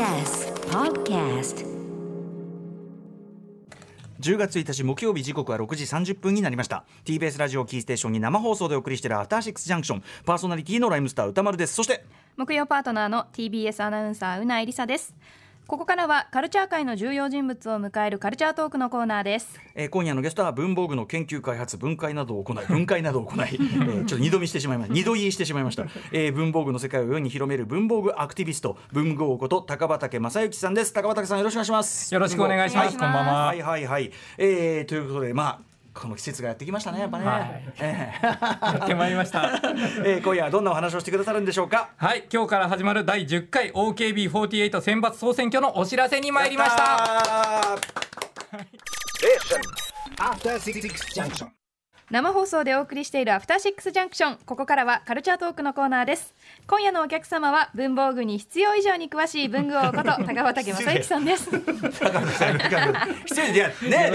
TBS Podcast. 10月1日木曜日時刻は6時30分になりました。TBS ラジオキーステーションに生放送でお送りしているアフターシックスジャンクション。パーソナリティのライムスター歌丸です。そして木曜パートナーの TBS アナウンサーうないりさですここからはカルチャー界の重要人物を迎えるカルチャートークのコーナーです。えー今夜のゲストは文房具の研究開発分解などを行い分解などを行い、えーちょっと二度見してしまいました二度言いしてしまいました、えー文房具の世界を世に広める文房具アクティビスト文具王こと高畑正幸さんです。高畑さんよろしくお願いします。よろしくお願いします。こんばんは。はいはいはい、えー、ということでまあこの季節がやってきましたねやっぱね、はいえやってまいりました。ー えー今夜はどんなお話をしてくださるんでしょうか？はい、今日から始まる第10回 OKB48 選抜総選挙のお知らせに参りました。やったー After Six Junction. 生放送でお送りしているアフターシックスジャンクションここからはカルチャートークのコーナーです。今夜のお客様は文房具に必要以上に詳しい文具王こと 高畑正幸さんです。高野さん。失礼でいやね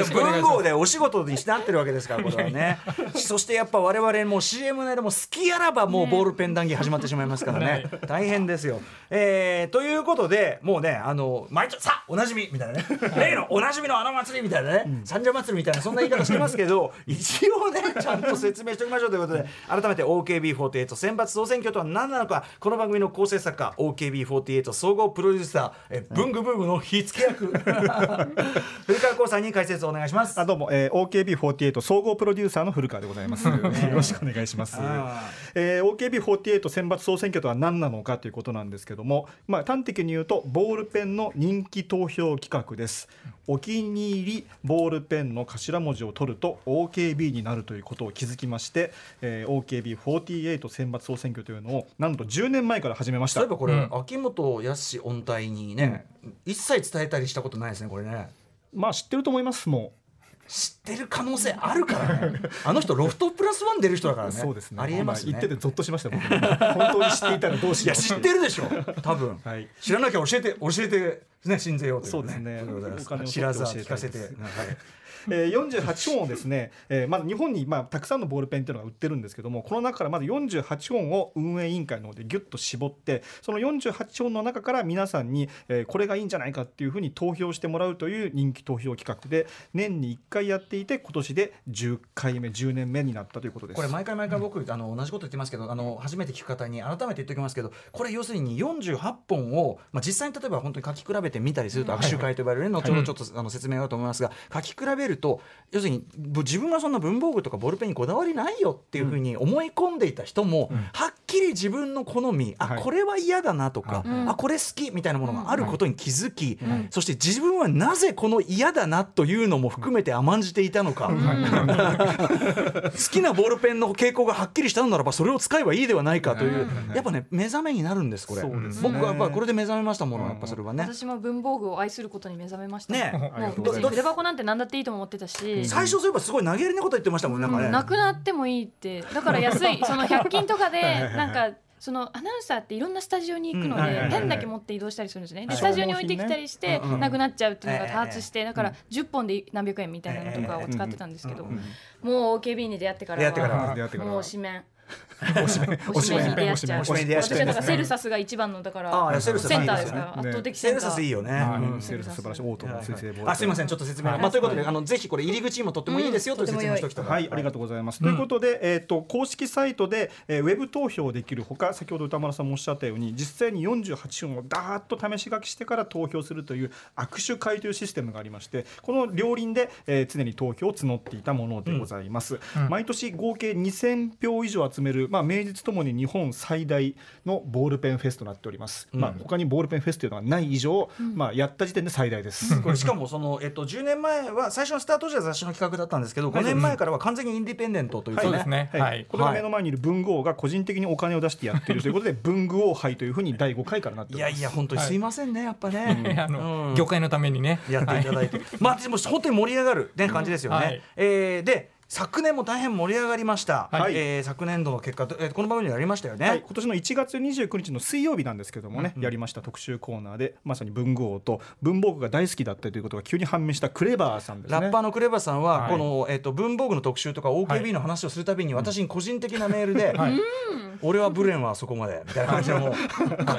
でお仕事になってるわけですからこれはね。そしてやっぱ我々もう CM の間も好きあらばもうボールペン談義始まってしまいますからね。大変ですよ、えー、ということでもうねあの毎年さあおなじみみたいなね。例のおなじみのあの祭りみたいなね、三社祭りみたいなそんな言い方してますけど一応ね ちゃんと説明しておきましょうということで改めて OKB48 選抜総選挙とは何なのか。この番組の構成作家 OKB48 総合プロデューサーえ文具ブームの火付け役。古川光さんに解説をお願いします。あどうも、えー、OKB48 総合プロデューサーの古川でございます。よろしくお願いします。あえー、OKB48 選抜総選挙とは何なのかということなんですけども、まあ端的に言うとボールペンの人気投票企画です。お気に入りボールペンの頭文字を取ると OKB になるということを気づきまして、えー、OKB48 選抜総選挙というのをなんと10年前から始めました。そういえ。ばこれ、うん。秋元康音体にね、一切伝えたりしたことないですねこれね。まあ知ってると思いますも知ってる可能性あるからね。あの人ロフトプラスワン出る人だからう。ね。そうですね。ありえますね。今言っててゾッとしました僕。本当に知っていたらどうしよう。いや知ってるでしょ。多分、はい。知らなきゃ教えて教えてね信ぜようというそうですね。ことでございます。お金を知らず聞かせて、はいえー、48本をですね、えーまだ日本にまあたくさんのボールペンっていうのが売ってるんですけどもこの中からまず48本を運営委員会の方でギュッと絞ってその48本の中から皆さんに、えーこれがいいんじゃないかっていうふうに投票してもらうという人気投票企画で年に1回やっていて今年で10回目10年目になったということです。これ毎回毎回僕、あの同じこと言ってますけどあの初めて聞く方に改めて言っておきますけどこれ要するに48本を、まあ、実際に例えば本当に書き比べてみたりすると握手会と呼ばれるね、後ほどちょっと、あの説明があると思いますが書き比べると要するにぶ自分はそんな文房具とかボールペンにこだわりないよっていうふうに思い込んでいた人も、はっきり自分の好みあ、はい。これは嫌だなとか、うん。あこれ好きみたいなものがあることに気づき、ん。そして自分はなぜこの嫌だなというのも含めて甘んじていたのか。好きなボールペンの傾向がはっきりしたのならばそれを使えばいいではないかというやっぱね目覚めになるんですこれ。ね。僕はやっぱこれで目覚めましたものやっぱそれはね。私も文房具を愛することに目覚めました。ねってたし、最初そういえばすごい投げやりなこと言ってましたもんねなんなくなってもいいって。だから安い。その100均とかでなんかそのアナウンサーっていろんなスタジオに行くのでペンだけ持って移動したりするんですね。ではいスタジオに置いてきたりしてなくなっちゃうっていうのがええ多発してだから10本で何百円みたいなのとかを使ってたんですけどもう OKB に出会ってから出会ってから。はもう紙面 おしめおしめに出会っちゃう。おしめに出会っちゃう。私はだからセルサスが一番のだからああセルサスセンターですいいですね。か？ら圧倒的セルセンター。サスいいよね。セールス素晴らしいオートの水性ボール。ペンあすいません。ちょっと説明、はい。まあということであのぜひこれ入り口にもとってもいいですよという説明をしておきたかったはい、ありがとうございます。とい。うことで、えっ、と公式サイトで、えーウェブ投票できるほか、先ほど歌丸さんもおっしゃったように、実際に48本をダーッと試し書きしてから投票するという握手会というシステムがありまして、この両輪で、えー常に投票を募っていたものでございます。毎年合計2000票以上集める、まあ名実ともに日本最大のボールペンフェスとなっております。まあ他にボールペンフェスというのはない以上、まあやった時点で最大です。これしかもその、えっと、10年前は最初のスタート時は雑誌の企画だったんですけど5年前からは完全にインディペンデントというですね。はい。はい。これが目の前にいる文具王が個人的にお金を出してやってるということで 文具王杯というふうに第5回からなっておいります。やいや本当にすいませんね、やっぱね、あの、うん。業界のためにね。やっていただいて、まあでも本当に盛り上がるね感じですよね。はい。えーで昨年も大変盛り上がりました、はい。えー昨年度の結果と、えーこの番組でやりましたよね、はい、今年の1月29日の水曜日なんですけどもね、やりました特集コーナーでまさに文具王と文房具が大好きだったということが急に判明したクレバーさんですね。ラッパーのクレバさんは、はい。この、えっと文房具の特集とか OKB の話をするたびに、私に個人的なメールで、はい俺はブレンはそこまでみたいな感じでも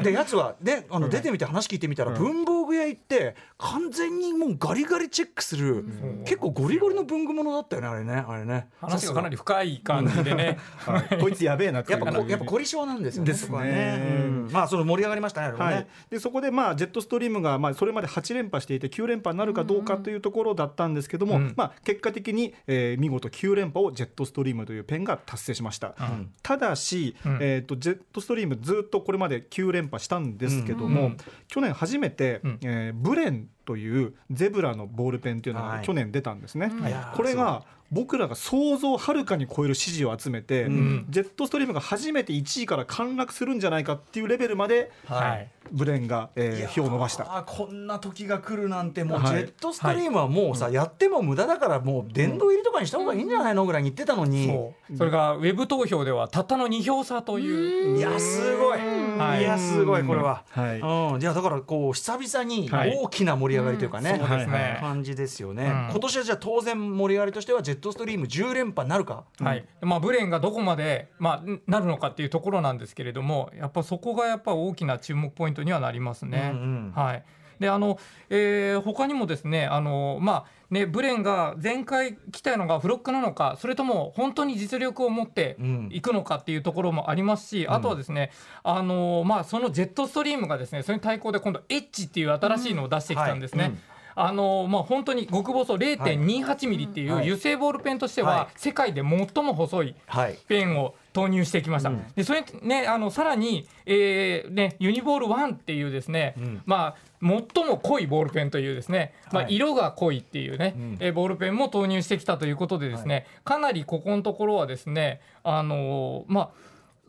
うでやつはねあの出てみて話聞いてみたら、文房具屋行って完全にもうガリガリチェックする、結構ゴリゴリの文具物だったよねあれねあれね。話がかなり深い感じでね。はい。こいつやべえなっていう。やっぱこやっぱ凝り性なんですよねですね。まあその盛り上がりましたねあれはね、はい、でそこで、まあ、ジェットストリームが、まあ、それまで8連覇していて9連覇になるかどうかというところだったんですけども、うん。まあ、結果的に、えー見事9連覇をジェットストリームというペンが達成しました、ん。ただし、うん。えー、とジェットストリームずっとこれまで9連覇したんですけども、うん去年初めて、うん。えーブレンというゼブラのボールペンっていうのはい。が去年出たんですね。うん。い。これが僕らが想像をはるかに超える支持を集めて、ん。ジェットストリームが初めて1位から陥落するんじゃないかっていうレベルまではい。ブレンが、えー票を伸ばした。こんな時が来るなんてもうジはい。ェットストリームはもうさ、やっても無駄だからもう殿堂入りとかにした方がいいんじゃないのぐらいに言ってたのに、そう。それがウェブ投票ではたったの2票差という。いやすごい、はい。い、やすごいこれは、はい。うん、いやだからこう久々にはい。大きな盛り上がりというかね、そうですね。感じですよね、うん。今年はじゃあ当然盛り上がりとしてはジェットストリーム10連覇なるか、はい。まあ、ブレンがどこまで、まあ、んなるのかっていうところなんですけれどもやっぱそこがやっぱ大きな注目ポイントにはなりますね。うんうん。はい。であのえー他にもですねあの、まあね、ブレンが前回来たのがフロックなのかそれとも本当に実力を持ってうん。いくのかっていうところもありますし、あとはですねあの、まあ、そのジェットストリームがですねそれに対抗で今度エッジっていう新しいのを出してきたんですね。はい。うんあのまあ、本当に極細0.28ミリっていうはい。油性ボールペンとしてはい。は世界で最も細いはい。ペンを投入してきました。うん。でそれねあのさらに、えーねユニボール1っていうですね、うん。まあ最も濃いボールペンというですね、まあはい色が濃いっていうね、うん。えーボールペンも投入してきたということでですね、かなりここのところはですねあのーまあ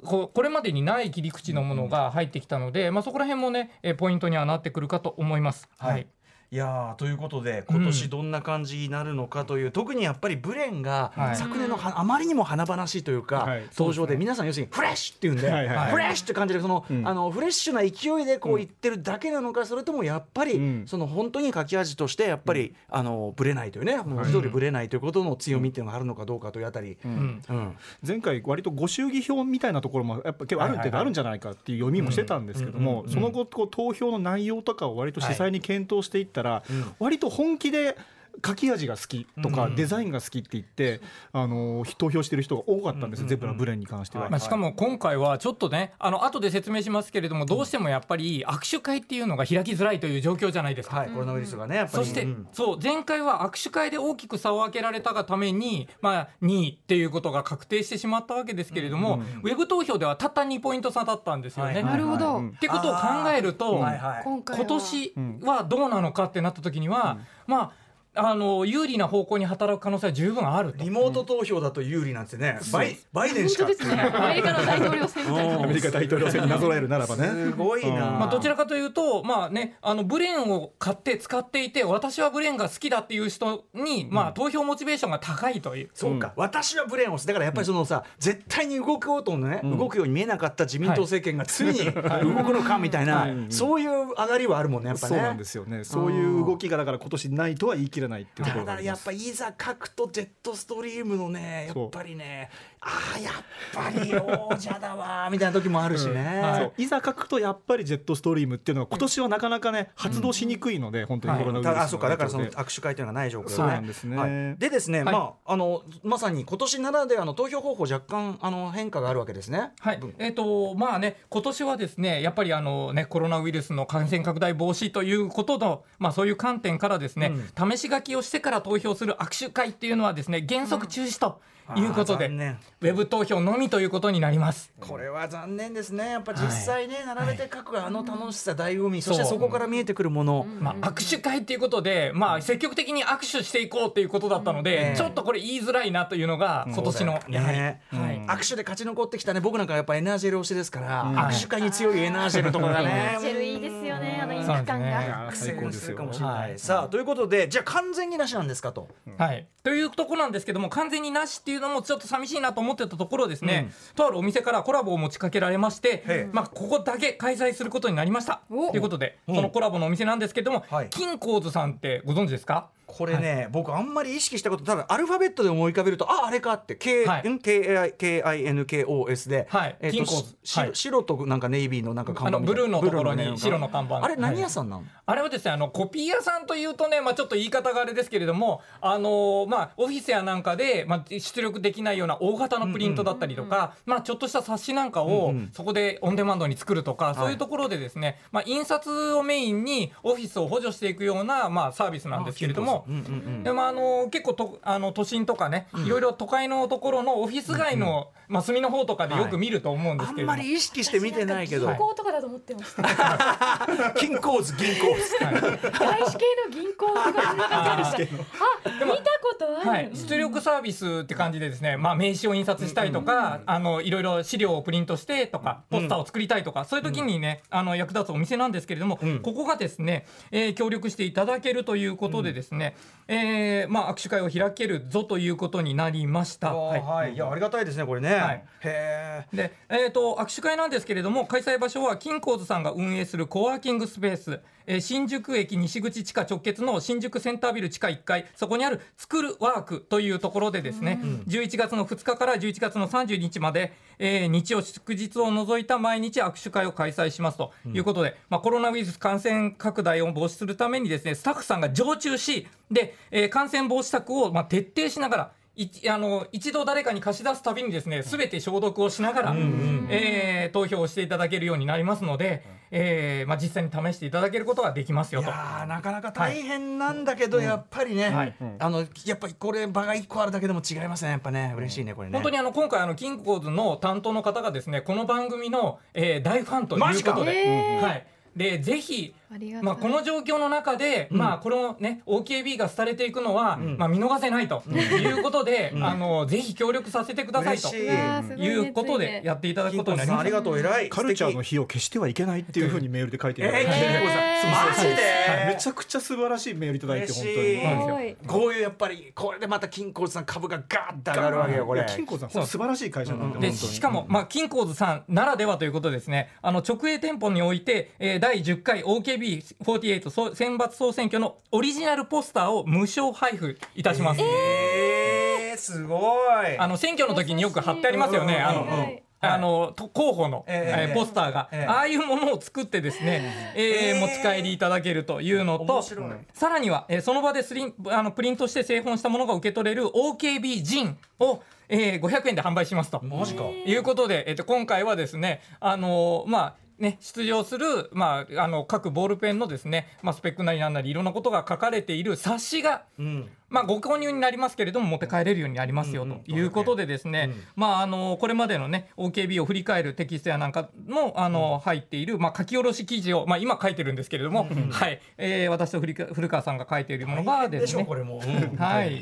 ここれまでにない切り口のものが入ってきたので、まあ、そこら辺もねえーポイントにはなってくるかと思います。はいいやーということで今年どんな感じになるのかという、特にやっぱりブレンがはい。昨年のはあまりにも華々しいというか、はい。登場で皆さん要するにフレッシュっていうんで、はいはいはい。フレッシュって感じでその、うん。あのフレッシュな勢いでこう言ってるだけなのか、それともやっぱり、うん。その本当に書き味としてやっぱり、あのブレないというね文字通りブレないということの強みっていうのがあるのかどうかというあたり、ううん。ん。前回割とご祝儀票みたいなところもやっぱ結構ある程度あるんじゃないかっていう読みもしてたんですけども、うんその後こう投票の内容とかを割と詳細に検討していったら、うん。割と本気で書き味が好きとか、うんデザインが好きって言って、あの投票してる人が多かったんです、うんゼブラブレンに関しては。はいまあ、しかも今回はちょっとねあの後で説明しますけれどもどうしてもやっぱり握手会っていうのが開きづらいという状況じゃないですか。はい、コロナウイルスがねやっぱり。そして、うん。そう前回は握手会で大きく差を開けられたがために、まあ、2位っていうことが確定してしまったわけですけれども、ウェブ投票ではたった2ポイント差だったんですよね。はいなるほど、うん。ってことを考えると、はいはい今回は。今年はどうなのかってなった時には、まああの有利な方向に働く可能性は十分あると。リ。モート投票だと有利なんてね、バイバイデンしか。本当ですね。アメリカの大統領選アメリカ大統領選になぞらえるならばね。すごいな、うん。まあ、どちらかというと、まあね、あのブレーンを買って使っていて私はブレーンが好きだっていう人に、まあ、投票モチベーションが高いという。そうか、私はブレーンをだからやっぱりそのさ、絶対に動こうとね、ん。動くように見えなかった自民党政権がつい。に動くのかみたいな、うん。そういう上がりはあるもんねやっぱね。そうなんですよね。そういう動きがだから今年ないとは言い切れないっていうところただやっがあります。ぱいざ書くとジェットストリームのねやっぱりねああやっぱり王者だわみたいな時もあるしね。はい。そう。いざ書くとやっぱりジェットストリームっていうのは今年はなかなかね発動しにくいので本当にコロナウイルスのたあそうか。だからその握手会というのがない状況で、ね、そうなんですね。はい。でですね、はい。まああのまさに今年ならではの投票方法若干あの変化があるわけですね。はい。えーとまあね、今年はですねやっぱりあの、ね、コロナウイルスの感染拡大防止ということの、まあ、そういう観点からですね、試し書きをしてから投票する握手会っていうのはですね原則中止ということで、ウェブ投票のみということになります。これは残念ですね。やっぱ実際ね、並べて書くあの楽しさ醍醐味そしてそこから見えてくるもの、まあ、握手会っていうことで、まあ、積極的に握手していこうっていうことだったので、うん。ちょっとこれ言いづらいなというのが今年のやはり、ねはい。握手で勝ち残ってきたね。僕なんかやっぱエナージェル推しですから、握手会に強いエナージェルとかがねジェルいいですよねあのインク感が。あ最高ですよかもしれない、はい。さあということでじゃあ完全になしなんですかと、はい、というところなんですけども完全になしっていうのもちょっと寂しいなと思ってたところですね、とあるお店からコラボを持ちかけられましてまあ、ここだけ開催することになりました。お。ということでそのコラボのお店なんですけども、はい。金光図さんってご存知ですか？これね、僕あんまり意識したこと多分アルファベットで思い浮かべるとああれかって K、はい。ん？KINKOS で、はい。えっと白となんかネイビーのなんか看板ブルーのところに白の看板。あれ何屋ん、さんなの、あれはですねあのコピー屋さんというとね、まあ、ちょっと言い方があれですけれども、あのーまあ、オフィスやなんかで、まあ、出力できないような大型のプリントだったりとか、まあ、ちょっとした冊子なんかをうんうん。そこでオンデマンドに作るとか、そういうところでですね、まあ、印刷をメインにオフィスを補助していくような、まあ、サービスなんですけれども。うんうんうん。でもあの結構とあの都心とかね、いろいろ都会のところのオフィス街の、まあ、隅の方とかでよく見ると思うんですけれども、あんまり意識して見てないけど。銀行とかだと思ってました。金鉱図銀鉱図。外資系の銀行とかそんな感じでした。あ、見たことある。はい、出力サービスって感じでですね、まあ、名刺を印刷したいとか、あのいろいろ資料をプリントしてとかポスターを作りたいとか、そういう時にねあの役立つお店なんですけれども、ん。ここがですね、えー協力していただけるということでですね、えーまあ、握手会を開けるぞということになりました。はい、はい。い、やありがたいですねこれね、はい。へえで、えー、と握手会なんですけれども開催場所は金光図さんが運営するコワーキングスペース、えー新宿駅西口地下直結の新宿センタービル地下1階。そこにある作るワークというところでですね、11月の2日から11月の30日まで、えー日曜祝日を除いた毎日握手会を開催しますということで、まあ、コロナウイルス感染拡大を防止するためにですねスタッフさんが常駐しで、えー感染防止策をまあ徹底しながらいあの一度誰かに貸し出すたびにですね全て消毒をしながら、えー投票をしていただけるようになりますので、えーまあ、実際に試していただけることができますよいと。なかなか大変なんだけど、やっぱりね、はい。あのやっぱりこれ場が一個あるだけでも違いますねやっぱね嬉しいねこれね。本当にあの今回あのキングコーズの担当の方がですねこの番組の、えー大ファンということで、はい、でぜひまあ、この状況の中で、まあ、このね OKB が廃れていくのは、まあ、見逃せないということで、あのぜひ協力させてくださいと。い。うことでやっていただくことになります。あり。がとう。偉い。カルチャーの素火を消してはいけないっていうふうにメールで書いていただいて、敵えー、金子さん、えーマジで、めちゃくちゃ素晴らしいメールいただいて本当に。こういうやっぱりこれでまた金光さん株がガーッと上がるわけよこれ。金庫さん素晴らしい会社なんでしかも、まあ、金光図さんならではということですね。あの直営店舗において、えー第10回 OKB48 総選抜総選挙のオリジナルポスターを無償配布いたします、えー、すごい。あの選挙の時によく貼ってありますよね。あの、うんうんうん。はい。あのと候補の、えええーポスターが、ええああいうものを作ってですね、えー。ええ持ち帰りいただけるというのとさらには、えーその場でスリンあのプリントして製本したものが受け取れる OKB ジンを、えー500円で販売しますと。マジか。いうことで、えっと、今回はですね、あのーまあ、ね、出場する、まあ、あの各ボールペンのですね、まあ、スペックなりなんなりいろんなことが書かれている冊子が、うんまあ、ご購入になりますけれども持って帰れるようになりますよということでですね、まあ、あのこれまでのね OKB を振り返るテキストやなんかもあの入っている、まあ、書き下ろし記事を、まあ、今書いてるんですけれども、はい。えー私と古川さんが書いているものがでですね。しょこれも、うん。はい、うん。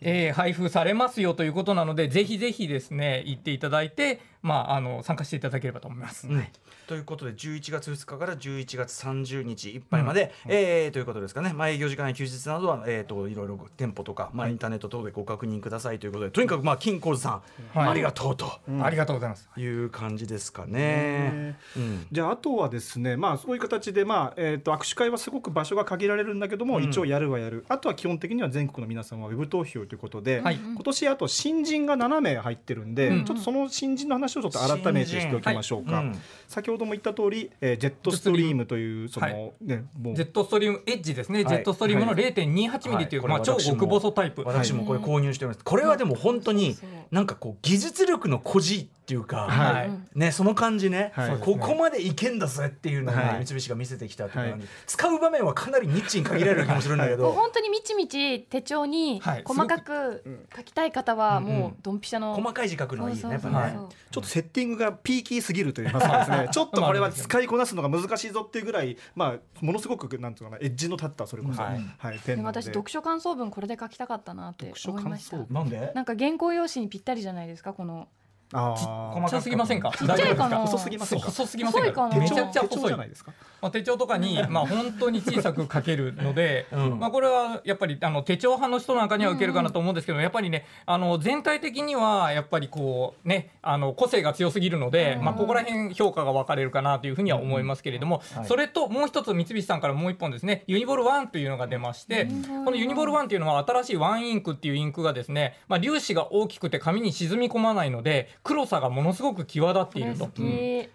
えー配布されますよということなのでぜひぜひですね行っていただいて、まあ、あの参加していただければと思います。うん。ということで11月2日から11月30日いっぱいまで、えーということですかね、まあ、営業時間や休日などは、えー、といろいろ店舗とか、まあ、インターネット等でご確認くださいということでとにかく、まあ、金光さん、はい。ありがとうと。ありがとうございます。いう感じですかね。うん。じゃああとはですねまあそういう形でまあえっ、と握手会はすごく場所が限られるんだけども、うん。一応やるはやる。あとは基本的には全国の皆さんはウェブ投票ということで、はい。今年あと新人が7名入ってるんで、うん。ちょっとその新人の話をちょっと改めてしておきましょうか、先ほども言った通り、えージェットストリームというその、はい。ねもう。ジェットストリームエッジですね、はい。ジェットストリームの0.28ミリという、はい。まあ、超私も極細タイプ。私もこれ購入しております。これはでも本当になんかこう技術力の誇示っていうか、はい。ね、その感じね、はい。ここまでいけんだぜっていうのをね、はい。三菱が見せてきたっていう感じ、使う場面はかなりニッチに限られる気もするんだけど、本当にみちみち手帳にはい。細かく書きたい方はもうドンピシャの細かい字書くのはいいよねやっぱね。ちょっとセッティングがピーキーすぎると言いますかですね。ちょっとこれは使いこなすのが難しいぞっていうぐらい、まあ、ものすごくなんていうかなエッジの立ったそれこそ、ははい。い。ペンで。で私読書感想文これで書きたかったなって思いました。読書感想文なんで？なんか原稿用紙にぴったりじゃないですかこのあ細ー。ちっちゃすぎませんか？ちっちゃいかな大丈夫です細すぎませんか？細すぎませんか？細いかなめちゃくちゃ手帳細いじゃないですか。まあ、手帳とかに、まあ、本当に小さく書けるので、うん。まあ、これはやっぱりあの手帳派の人なんかには受けるかなと思うんですけど、やっぱりねあの全体的にはやっぱりこうねあの個性が強すぎるので、まあ、ここら辺評価が分かれるかなというふうには思いますけれども、はい。それともう一つ三菱さんからもう一本ですねユニボル1というのが出まして、このユニボル1というのは新しいワンインクっていうインクがですね、まあ、粒子が大きくて紙に沈み込まないので黒さがものすごく際立っていると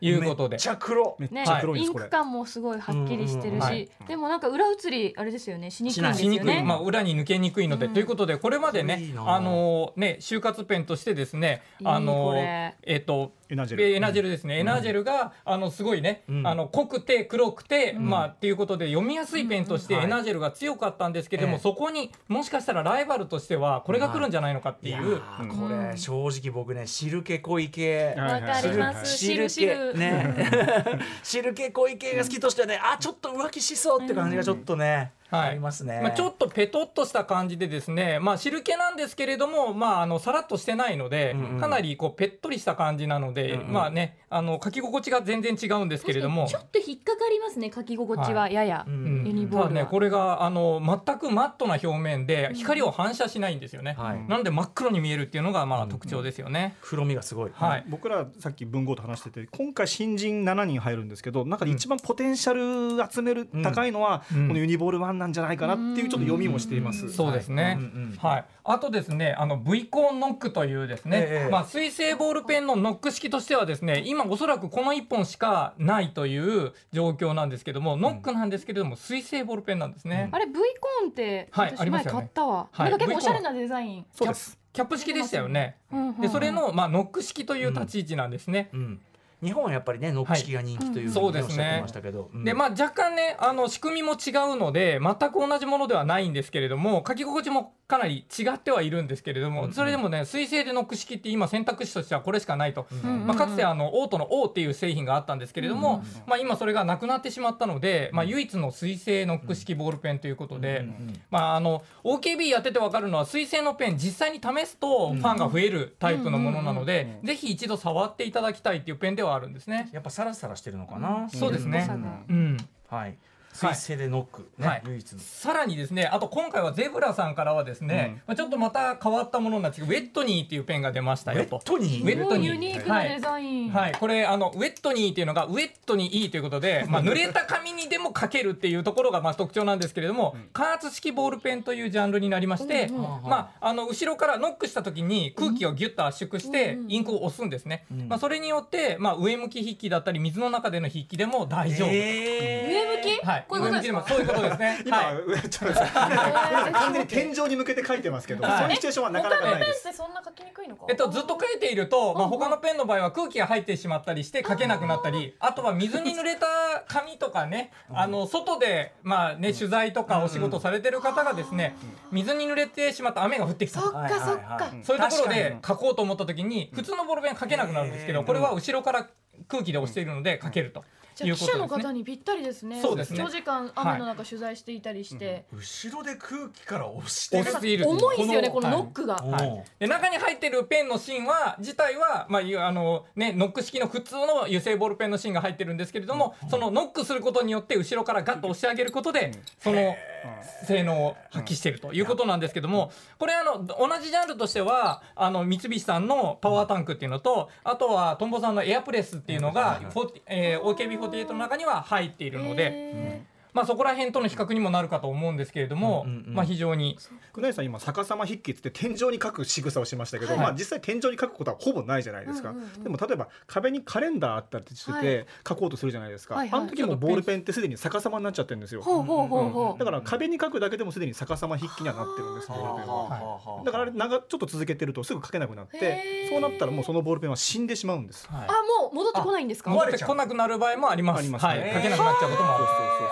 いうことで。めっちゃ黒。ねめっちゃ黒いんインク感もすごいはっきりしてるし。でもなんか裏写りあれですよね。しにくいんですしにくい、よねまあ、裏に抜けにくいので、ということでこれまでいいねな。あのね就活ペンとしてですねあのえっ、とエナジェル。えエナジェルですね、エナジェルがあのすごいね、うん。あの濃くて黒くて、まあっていうことで読みやすいペンとしてうんエナジェルが強かったんですけれども、ええそこにもしかしたらライバルとしてはこれが来るんじゃないのかっていう、これ正直僕ね汁気濃い系。はいわかります。汁気。汁汁ね。汁気濃い系が好きとしてねあちょっと浮気しそうって感じがちょっとね、はいありますね、まあ、ちょっとペトッとした感じでですね、まあ、汁気なんですけれども、まあ、あのさらっとしてないので、うんうん。かなりこうペットリした感じなので、うんうん。まあねあの書き心地が全然違うんですけれども。ちょっと引っかかりますね書き心地はやや、うん。うんユニボールは。ただねこれがあの全くマットな表面で光を反射しないんですよね、はい。なので真っ黒に見えるっていうのがまあ特徴ですよね、黒みがすごい、はい。僕らさっき文豪と話してて今回新人7人入るんですけど中で一番ポテンシャル集める高いのは、うん。このユニボール1なんじゃないかなっていうちょっと読みもしています。そうですね、はい、あとですねあの V コーンノックというですね、ええ。まあ、水性ボールペンのノック式としてはですね今おそらくこの1本しかないという状況なんですけども、ノックなんですけれども水性ボールペンなんですね、あれ V コーンってはい。あ私前買ったわ、はい。なんか結構おしゃれなデザイン、そうです。キャップ式でしたよね、でそれの、まあ、ノック式という立ち位置なんですね、うん日本はやっぱりねノック式が人気というふうにおっしゃってましたけど、うん。でまあ、若干ねあの仕組みも違うので全く同じものではないんですけれども書き心地もかなり違ってはいるんですけれども、うんそれでもね水性でノック式って今選択肢としてはこれしかないと、うんうん。まあ、かつてあのオートの O っていう製品があったんですけれども、うんうんまあ、今それがなくなってしまったので、まあ、唯一の水性ノック式ボールペンということで、まあ、あの OKB やってて分かるのは水性のペン実際に試すとファンが増えるタイプのものなので、ぜひ一度触っていただきたいっていうペンではあるんですね。やっぱサラサラしてるのかな、そうですね。うん。はい水性でノック、ねはい。唯一の。さらにですねあと今回はゼブラさんからはですね、まあ、ちょっとまた変わったものなんですけどウェットニーっていうペンが出ましたウェよとットにウェットにユニークなデザイン、はい、これあのウェットニーっていうのがウェットにいいということで、まあ、濡れた紙にでも書けるっていうところがまあ特徴なんですけれども、加圧式ボールペンというジャンルになりまして、うん。うん。まあ、あの後ろからノックした時に空気をギュッと圧縮してうん。インクを押すんですね、ん。まあ、それによって、まあ、上向き筆記だったり水の中での筆記でも大丈夫、え上向き、はい、こういうことですか？そういうことですね。今、はい。上 ちょっと 完全に天井に向けて書いてますけど、はい。そういうシチュエーションはなかなかないです。ってそんな書きにくいのかえっと、ずっと書いていると、まあ、他のペンの場合は空気が入ってしまったりして書けなくなったりあとは水に濡れた紙とかねあの外で、まあね、取材とかお仕事されてる方がですね水に濡れてしまった雨が降ってきたそっかそっか、そういうところで確書こうと思った時に普通のボールペン書けなくなるんですけどこれは後ろから空気で押しているので書けるとじゃあ記者の。方にぴったりですね。そうですね。長時間雨の中取材していたりして、後ろで空気から押して。る押している重いですよねこのはい。ノックが、おうはい。で中に入ってるペンの芯は自体は、まあいうあのね、ノック式の普通の油性ボールペンの芯が入ってるんですけれども、そのノックすることによって後ろからガッと押し上げることで、その性能を発揮しているということなんですけどもこれあの同じジャンルとしてはあの三菱さんのパワータンクっていうのとあとはトンボさんのエアプレスっていうのが、フォーティえー OKB48 の中には入っているので。へまあそこら辺との比較にもなるかと思うんですけれども、うんうんうん。まあ非常に。国内さん今逆さま筆記って天井に書く仕草をしましたけど、はい。まあ実際天井に書くことはほぼないじゃないですか、うんうんうん。でも例えば壁にカレンダーあったりしてて、はい書こうとするじゃないですか、はい。はいあの時もボールペンってすでに逆さまになっちゃってるんですよ、ほうほうほうほう。だから壁に書くだけでもすでに逆さま筆記にはなってるんですボールペンは。だからあれ長ちょっと続けてるとすぐ書けなくなってそうなったらもうそのボールペンは死んでしまうんです。はいあもう戻ってこないんですか？戻ってこなくなる場合もあります。ありますはい、ね書けなくなっちゃうこともある。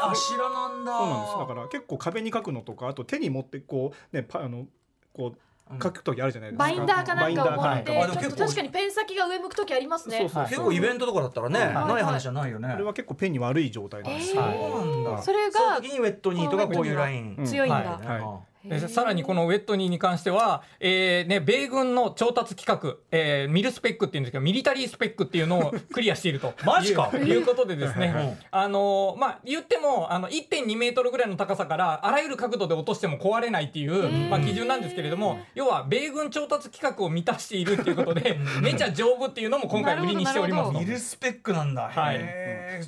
あ知らなんだ。そうなんです。だから結構壁に書くのとかあと手に持ってこうねパあのこう書く時あるじゃないですか。バインダーかなんかを持ってバインダー。かなんかちょっと確かにペン先が上向く時ありますね。そうそう結構イベントとかだったらね、はい。ない話じゃないよね。あれは結構ペンに悪い状態なんですよ。はいそうなんだ。それが時にウェットニーとかこういうライン。うん。強いんだ、はいさらにこのウェットニーに関しては、えーね、米軍の調達規格、えーミルスペックっていうんですけどミリタリースペックっていうのを クリアしていると。マジか。いういうことでですね、うんあのーまあ、言ってもあの1.2メートルぐらいの高さからあらゆる角度で落としても壊れないっていう、まあ、基準なんですけれども要は米軍調達規格を満たしているっていうことで めちゃ丈夫っていうのも今回売りにしておりますと。ミルスペックなんだ。はい。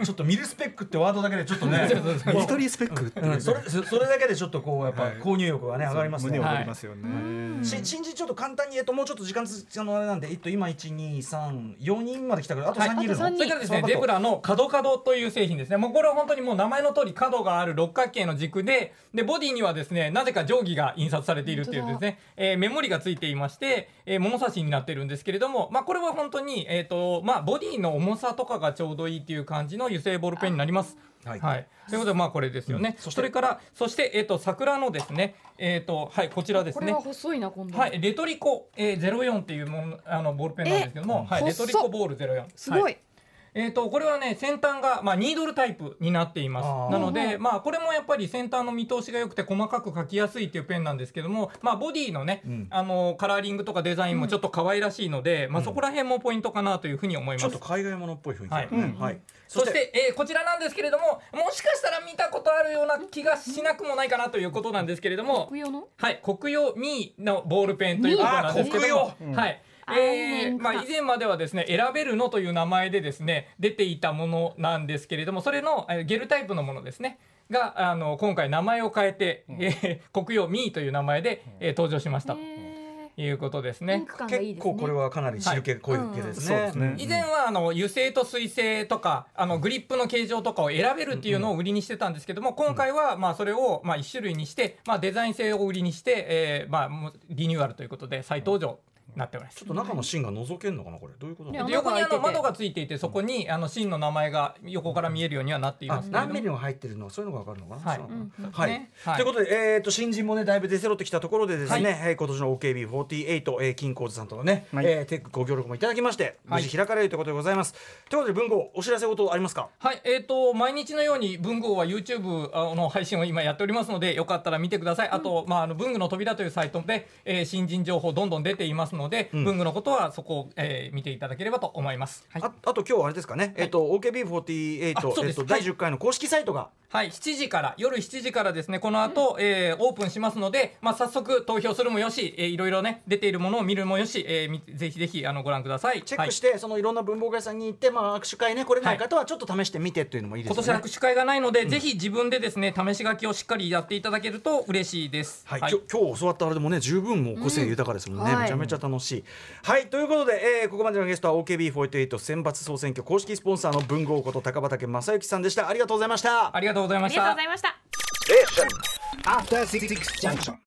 ちょっとミルスペックってワードだけでちょっとね。ミリタリースペックっていううん。それそそれだけでちょっとこうやっぱはい。購入欲がね上がりますね。胸を張りますよね。し新人ちょっと簡単にえっともうちょっと時間つあのあれなんでえっと今一二三四人まで来たからあと三人いるの？あと三人それからですね、そうゼブラの角角という製品ですね。もうこれは本当にもう名前の通り角がある六角形の軸で、で、ボディにはですね、なぜか定規が印刷されているっていうですね、えーメモリがついていまして、えー物差しになってるんですけれども、まあこれは本当に、えっ、と、まあボディの重さとかがちょうどいいっていう感じの油性ボールペンになります。はいはい。ということで、まあこれですよね。そしてそれから、そして、えっ、と、桜のですね、えっ、と、はい、こちらですねこれは。細いな今度はい、レトリコ、えー、04っていうものあのボールペンなんですけども、はい、レトリコボール04。すごい、はいえー、とこれはね先端が、まあ、ニードルタイプになっています。なので、まあ、これもやっぱり先端の見通しが良くて細かく描きやすいっていうペンなんですけども、まあ、ボディのね、うん。あのカラーリングとかデザインもちょっと可愛らしいので、まあ、そこら辺もポイントかなというふうに思います。ちょっと。海外ものっぽい雰囲気。だね。はい。うん。はい。そして、えーこちらなんですけれどももしかしたら見たことあるような気がしなくもないかなということなんですけれども国用の？はい、国用ミーのボールペンということなんですけども、はい。あえーーまあ、以前まではですね選べるのという名前でですね出ていたものなんですけれどもそれのえーゲルタイプのものですねがあの今回名前を変えて、えー国用ミーという名前で、えー登場しました。いうことですね。ク感がいいですね。結構これはかなり汁気濃い系ですね。そうですね。以前はあの油性と水性とかあのグリップの形状とかを選べるっていうのを売りにしてたんですけども今回はまあそれをまあ1種類にしてまあデザイン性を売りにしてえーまあもうリニューアルということで再登場になっております。ちょっと中の芯が覗けるのかなこれ。どういうこと？なのねで横にあの窓がついていてそこにあの芯の名前が横から見えるようにはなっていあます。何ミリの入ってるのそういうのがわかるのかな。はい。はい。ね。はい。ということで、えー、と新人もねだいぶ出揃ってきたところでですね、はえー今年の OKB48、えー、金光寺さんとのね、はい。えーテックご協力もいただきまして無はい。事開かれるということでございます。ということで文豪お知らせ事ありますか？はい、えっ、と毎日のように文具は YouTube あの配信を今やっておりますのでよかったら見てください。あと、まああの文具の扉というサイトで、えー新人情報どんどん出ていますので、文具のことはそこを、えー見ていただければと思います。はい。ああと今日あれですかね、えっ、と OKB48 あそうえっ、と第10回の公式サイトが、はい、7時から夜7時からですね。この後、えーオープンしますので、まあ早速投票するもよし、えーいろいろね出ているものを見るもよし、えーみぜひぜひあのご覧ください。チェックして、そのいろんな文房具屋さんに行って、まあ、握手会ねこれない。方はちょっと試してみてっていうのもいいですよね。今年握手会がないので、ぜひ自分でですね試し書きをしっかりやっていただけると嬉しいです。はい、きょ今日教わったあれでもね十分もう個性豊かですもんね、うん。はい。めちゃめちゃ楽しい。はいということで、えーここまでのゲストは OKB48 選抜総選挙公式スポンサーの文豪こと高畑正幸さんでしたありがとうございました。ありがとうございましたありがとうございました After Six Junction.